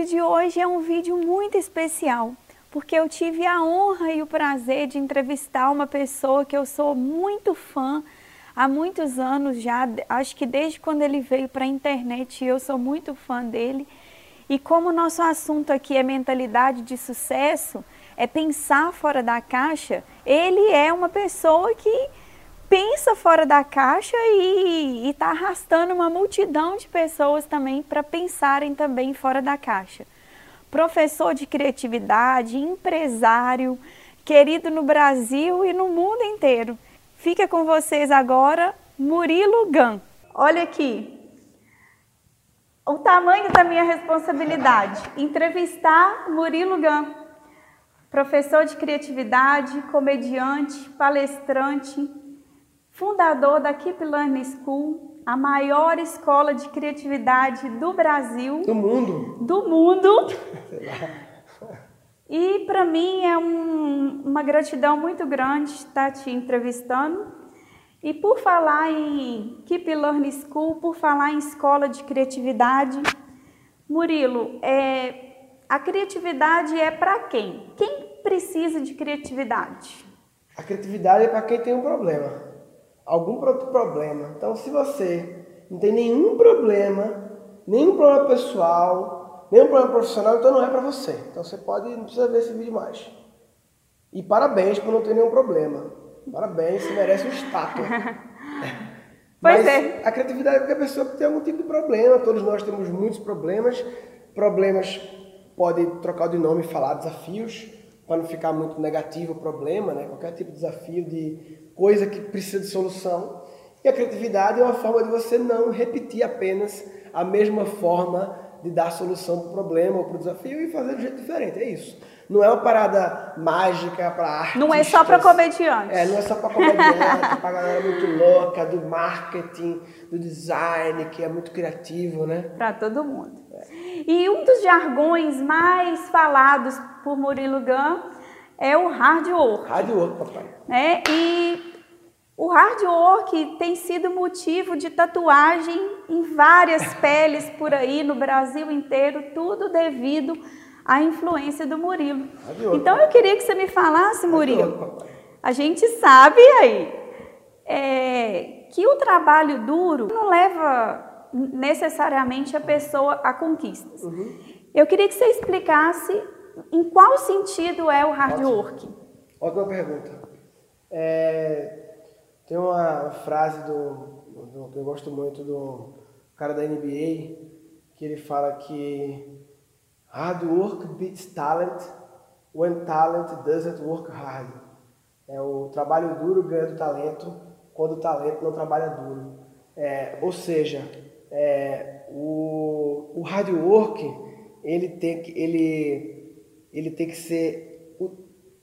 Vídeo de hoje é um vídeo muito especial, porque eu tive a honra e o prazer de entrevistar uma pessoa que eu sou muito fã há muitos anos já, acho que desde quando ele veio para a internet eu sou muito fã dele. E como o nosso assunto aqui é mentalidade de sucesso, é pensar fora da caixa, ele é uma pessoa que pensa fora da caixa e está arrastando uma multidão de pessoas também para pensarem também fora da caixa. Professor de criatividade, empresário, querido no Brasil e no mundo inteiro. Fica com vocês agora, Murilo Gan. Olha aqui, o tamanho da minha responsabilidade. Entrevistar Murilo Gan, professor de criatividade, comediante, palestrante, fundador da Keep Learning School, a maior escola de criatividade do Brasil. Do mundo. Do mundo. e para mim é um, uma gratidão muito grande estar te entrevistando. E por falar em Keep Learning School, por falar em escola de criatividade, Murilo, é, a criatividade é para quem? Quem precisa de criatividade? A criatividade é para quem tem um problema algum problema. Então, se você não tem nenhum problema, nenhum problema pessoal, nenhum problema profissional, então não é para você. Então você pode, não precisa ver esse vídeo mais. E parabéns por não ter nenhum problema. Parabéns, você merece um estátua. Pois Mas é. A criatividade é qualquer pessoa que tem algum tipo de problema. Todos nós temos muitos problemas. Problemas pode trocar de nome e falar desafios, para não ficar muito negativo o problema, né? Qualquer tipo de desafio de coisa que precisa de solução. E a criatividade é uma forma de você não repetir apenas a mesma forma de dar solução para o problema ou para o desafio e fazer de um jeito diferente. É isso. Não é uma parada mágica para arte. Não é só para comediante. É, não é só para comediante, para galera muito louca do marketing, do design, que é muito criativo, né? Para todo mundo. É. E um dos jargões mais falados por Murilo Gun é o hard work. Hard work, papai. É, e o hard work tem sido motivo de tatuagem em várias peles por aí no Brasil inteiro, tudo devido à influência do Murilo. Então eu queria que você me falasse, Murilo. A gente sabe aí é, que o trabalho duro não leva necessariamente a pessoa a conquistas. Uhum. Eu queria que você explicasse em qual sentido é o hard Ótimo. work. Ótima pergunta. É, tem uma frase do, do, que eu gosto muito do cara da NBA, que ele fala que hard work beats talent when talent doesn't work hard. É o trabalho duro ganha do talento quando o talento não trabalha duro. É, ou seja, é, o, o hard work ele tem que ele, ele tem que ser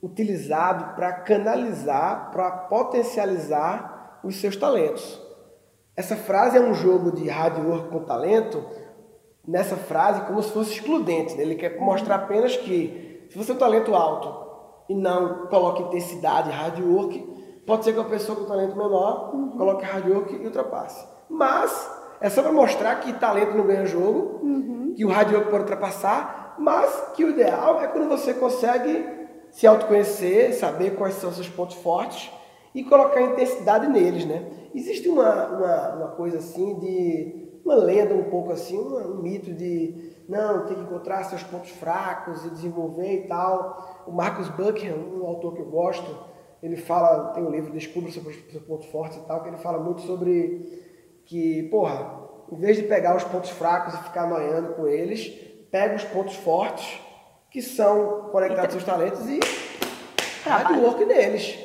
utilizado para canalizar, para potencializar os seus talentos. Essa frase é um jogo de hard work com talento, nessa frase como se fosse excludente. Né? Ele quer mostrar apenas que se você tem um talento alto e não coloca intensidade, hard work, pode ser que uma pessoa com talento menor coloque hard work e ultrapasse. Mas é só para mostrar que talento não ganha jogo, uhum. que o hard work pode ultrapassar, mas que o ideal é quando você consegue se autoconhecer, saber quais são seus pontos fortes e colocar intensidade neles, né? Existe uma, uma, uma coisa assim de uma lenda um pouco assim, um, um mito de não, tem que encontrar seus pontos fracos e desenvolver e tal. O Marcus Buckingham, um autor que eu gosto, ele fala, tem um livro Descubra seus, seus pontos fortes e tal, que ele fala muito sobre que, porra, em vez de pegar os pontos fracos e ficar noiando com eles, pega os pontos fortes que são conectados aos seus talentos e hard work deles.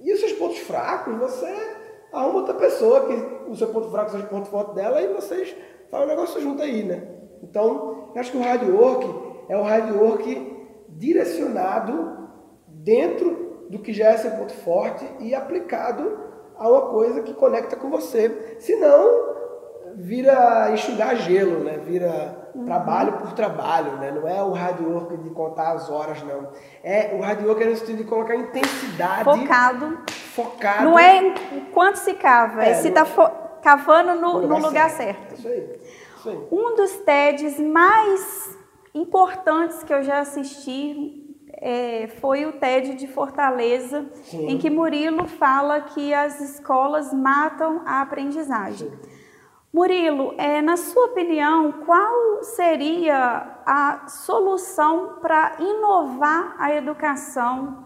E os seus pontos fracos, você arruma outra pessoa que o seu ponto fraco seja o ponto forte dela e vocês fazem um negócio junto aí, né? Então, eu acho que o hard work é o hard work direcionado dentro do que já é seu ponto forte e aplicado a uma coisa que conecta com você. Senão, vira enxugar gelo, né? Vira uhum. trabalho por trabalho, né? Não é o hard work de contar as horas, não. É o hard work é no sentido de colocar intensidade. Focado. Focado. Não é quanto se cava, é, é se está cavando no, no lugar, no lugar certo. certo. Isso aí. Isso aí. Um dos TEDs mais importantes que eu já assisti é, foi o TED de Fortaleza, Sim. em que Murilo fala que as escolas matam a aprendizagem. Sim. Murilo, é, na sua opinião, qual seria a solução para inovar a educação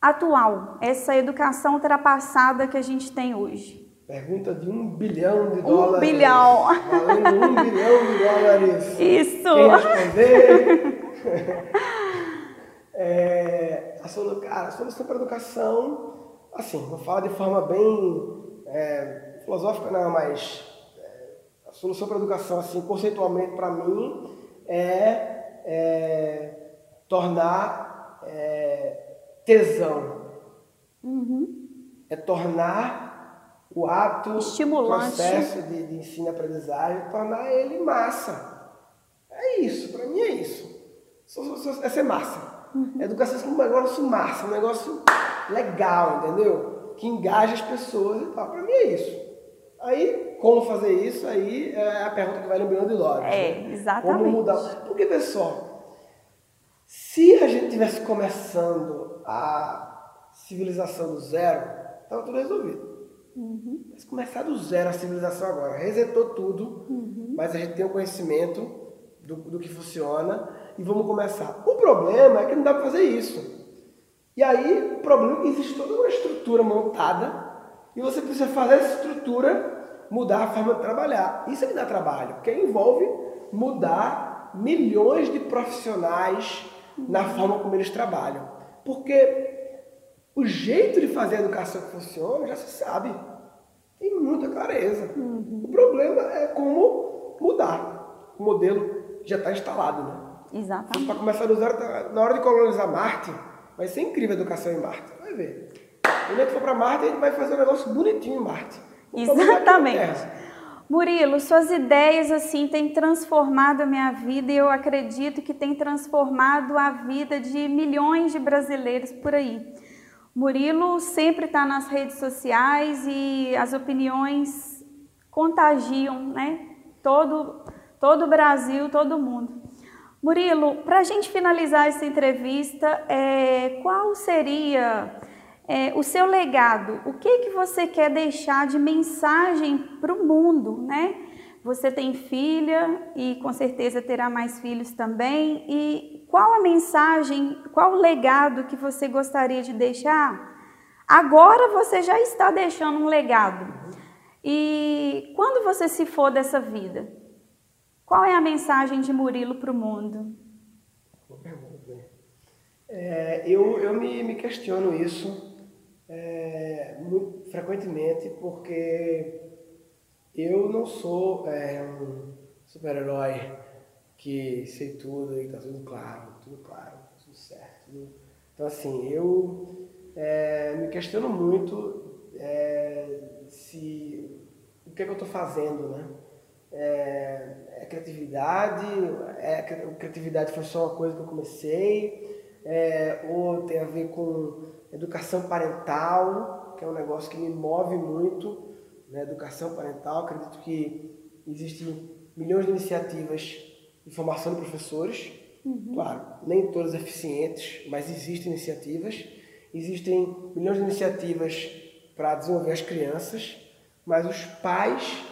atual, essa educação ultrapassada que a gente tem hoje? Pergunta de um bilhão de dólares. Um bilhão. Valendo um bilhão de dólares. Isso. Quem responder? É, a, solução, cara, a solução para a educação, assim, vou falar de forma bem é, filosófica, não, mas é, a solução para a educação, assim, conceitualmente para mim, é, é tornar é, tesão. Uhum. É tornar o ato, o processo de, de ensino e aprendizagem, tornar ele massa. É isso, para mim é isso. É ser massa. Uhum. Educação é um negócio massa, um negócio legal, entendeu? Que engaja as pessoas e tal. Para mim é isso. Aí, como fazer isso? Aí é a pergunta que vai no bilhão de dólares. É, né? exatamente. Como mudar? Porque, pessoal, se a gente tivesse começando a civilização do zero, estava tudo resolvido. Uhum. Mas começar do zero a civilização agora, resetou tudo, uhum. mas a gente tem o conhecimento do, do que funciona e vamos começar. O problema é que não dá para fazer isso. E aí, o problema é que existe toda uma estrutura montada e você precisa fazer essa estrutura mudar a forma de trabalhar. Isso é que dá trabalho, porque envolve mudar milhões de profissionais na forma como eles trabalham. Porque o jeito de fazer a educação que funciona já se sabe. Tem muita clareza. Uhum. O problema é como mudar o modelo já está instalado, né? Exatamente. Para começar do zero, tá, na hora de colonizar Marte, vai ser incrível a educação em Marte. Vai ver. Quando a gente for para Marte, a gente vai fazer um negócio bonitinho em Marte. Exatamente. Murilo, suas ideias assim têm transformado a minha vida e eu acredito que tem transformado a vida de milhões de brasileiros por aí. Murilo sempre está nas redes sociais e as opiniões contagiam, né? Todo todo o Brasil, todo mundo. Murilo, para a gente finalizar essa entrevista, é, qual seria é, o seu legado? O que, que você quer deixar de mensagem para o mundo, né? Você tem filha e com certeza terá mais filhos também. E qual a mensagem, qual o legado que você gostaria de deixar? Agora você já está deixando um legado. E quando você se for dessa vida, qual é a mensagem de Murilo para o mundo? Boa pergunta. É, eu eu me, me questiono isso é, muito frequentemente porque eu não sou é, um super-herói que sei tudo e está tudo claro, tudo claro, tudo certo. Tudo... Então, assim, eu é, me questiono muito é, se o que é que eu estou fazendo, né? É, é criatividade, é, criatividade foi só uma coisa que eu comecei, é, ou tem a ver com educação parental, que é um negócio que me move muito, né? educação parental, acredito que existem milhões de iniciativas de formação de professores, uhum. claro, nem todas eficientes, mas existem iniciativas, existem milhões de iniciativas para desenvolver as crianças, mas os pais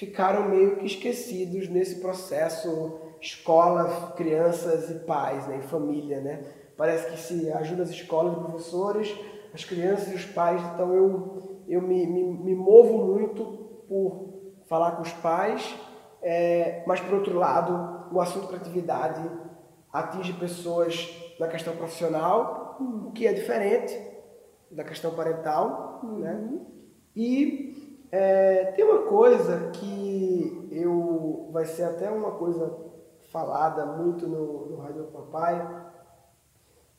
ficaram meio que esquecidos nesse processo escola, crianças e pais, né, e família, né? Parece que se ajuda as escolas, os professores, as crianças e os pais, então eu, eu me, me, me movo muito por falar com os pais, é, mas por outro lado, o assunto criatividade atinge pessoas na questão profissional, o que é diferente da questão parental, né? uhum. né? E é, tem uma coisa que eu vai ser até uma coisa falada muito no, no Rádio Papai,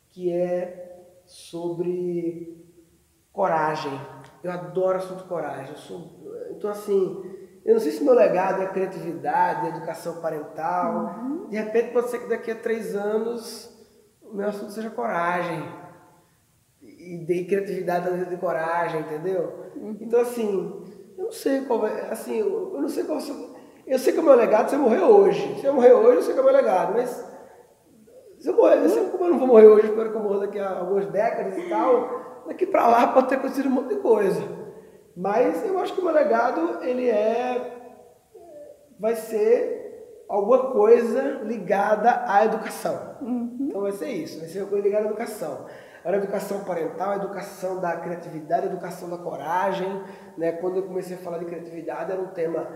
que é sobre coragem. Eu adoro assunto coragem. Eu sou, então, assim, eu não sei se meu legado é criatividade, educação parental. Uhum. De repente, pode ser que daqui a três anos o meu assunto seja coragem. E dei criatividade dentro de coragem, entendeu? Uhum. Então, assim, não sei qual vai. Assim, eu, eu não sei qual. Eu sei que o meu legado se eu morrer hoje. Se eu morrer hoje, eu sei que é o meu legado. Mas se eu morrer, eu, como eu não vou morrer hoje, espero que eu morra daqui a algumas décadas e tal, daqui para lá pode ter acontecido um monte de coisa. Mas eu acho que o meu legado, ele é. vai ser alguma coisa ligada à educação. Uhum. Então vai ser isso, vai ser alguma coisa ligada à educação. Era educação parental, educação da criatividade, educação da coragem. Né? Quando eu comecei a falar de criatividade, era um tema.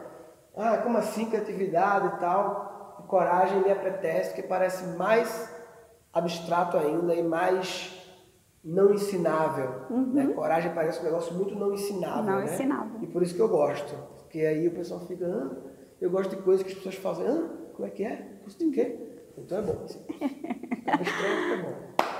Ah, como assim criatividade e tal? E coragem me apetece, que parece mais abstrato ainda e mais não ensinável. Uhum. Né? Coragem parece um negócio muito não ensinável. Não né? ensinável. E por isso que eu gosto. Porque aí o pessoal fica, ah, eu gosto de coisas que as pessoas fazem, ah, como é que é? Gosto de quê? Então é bom. Assim. Abstrato, é bom.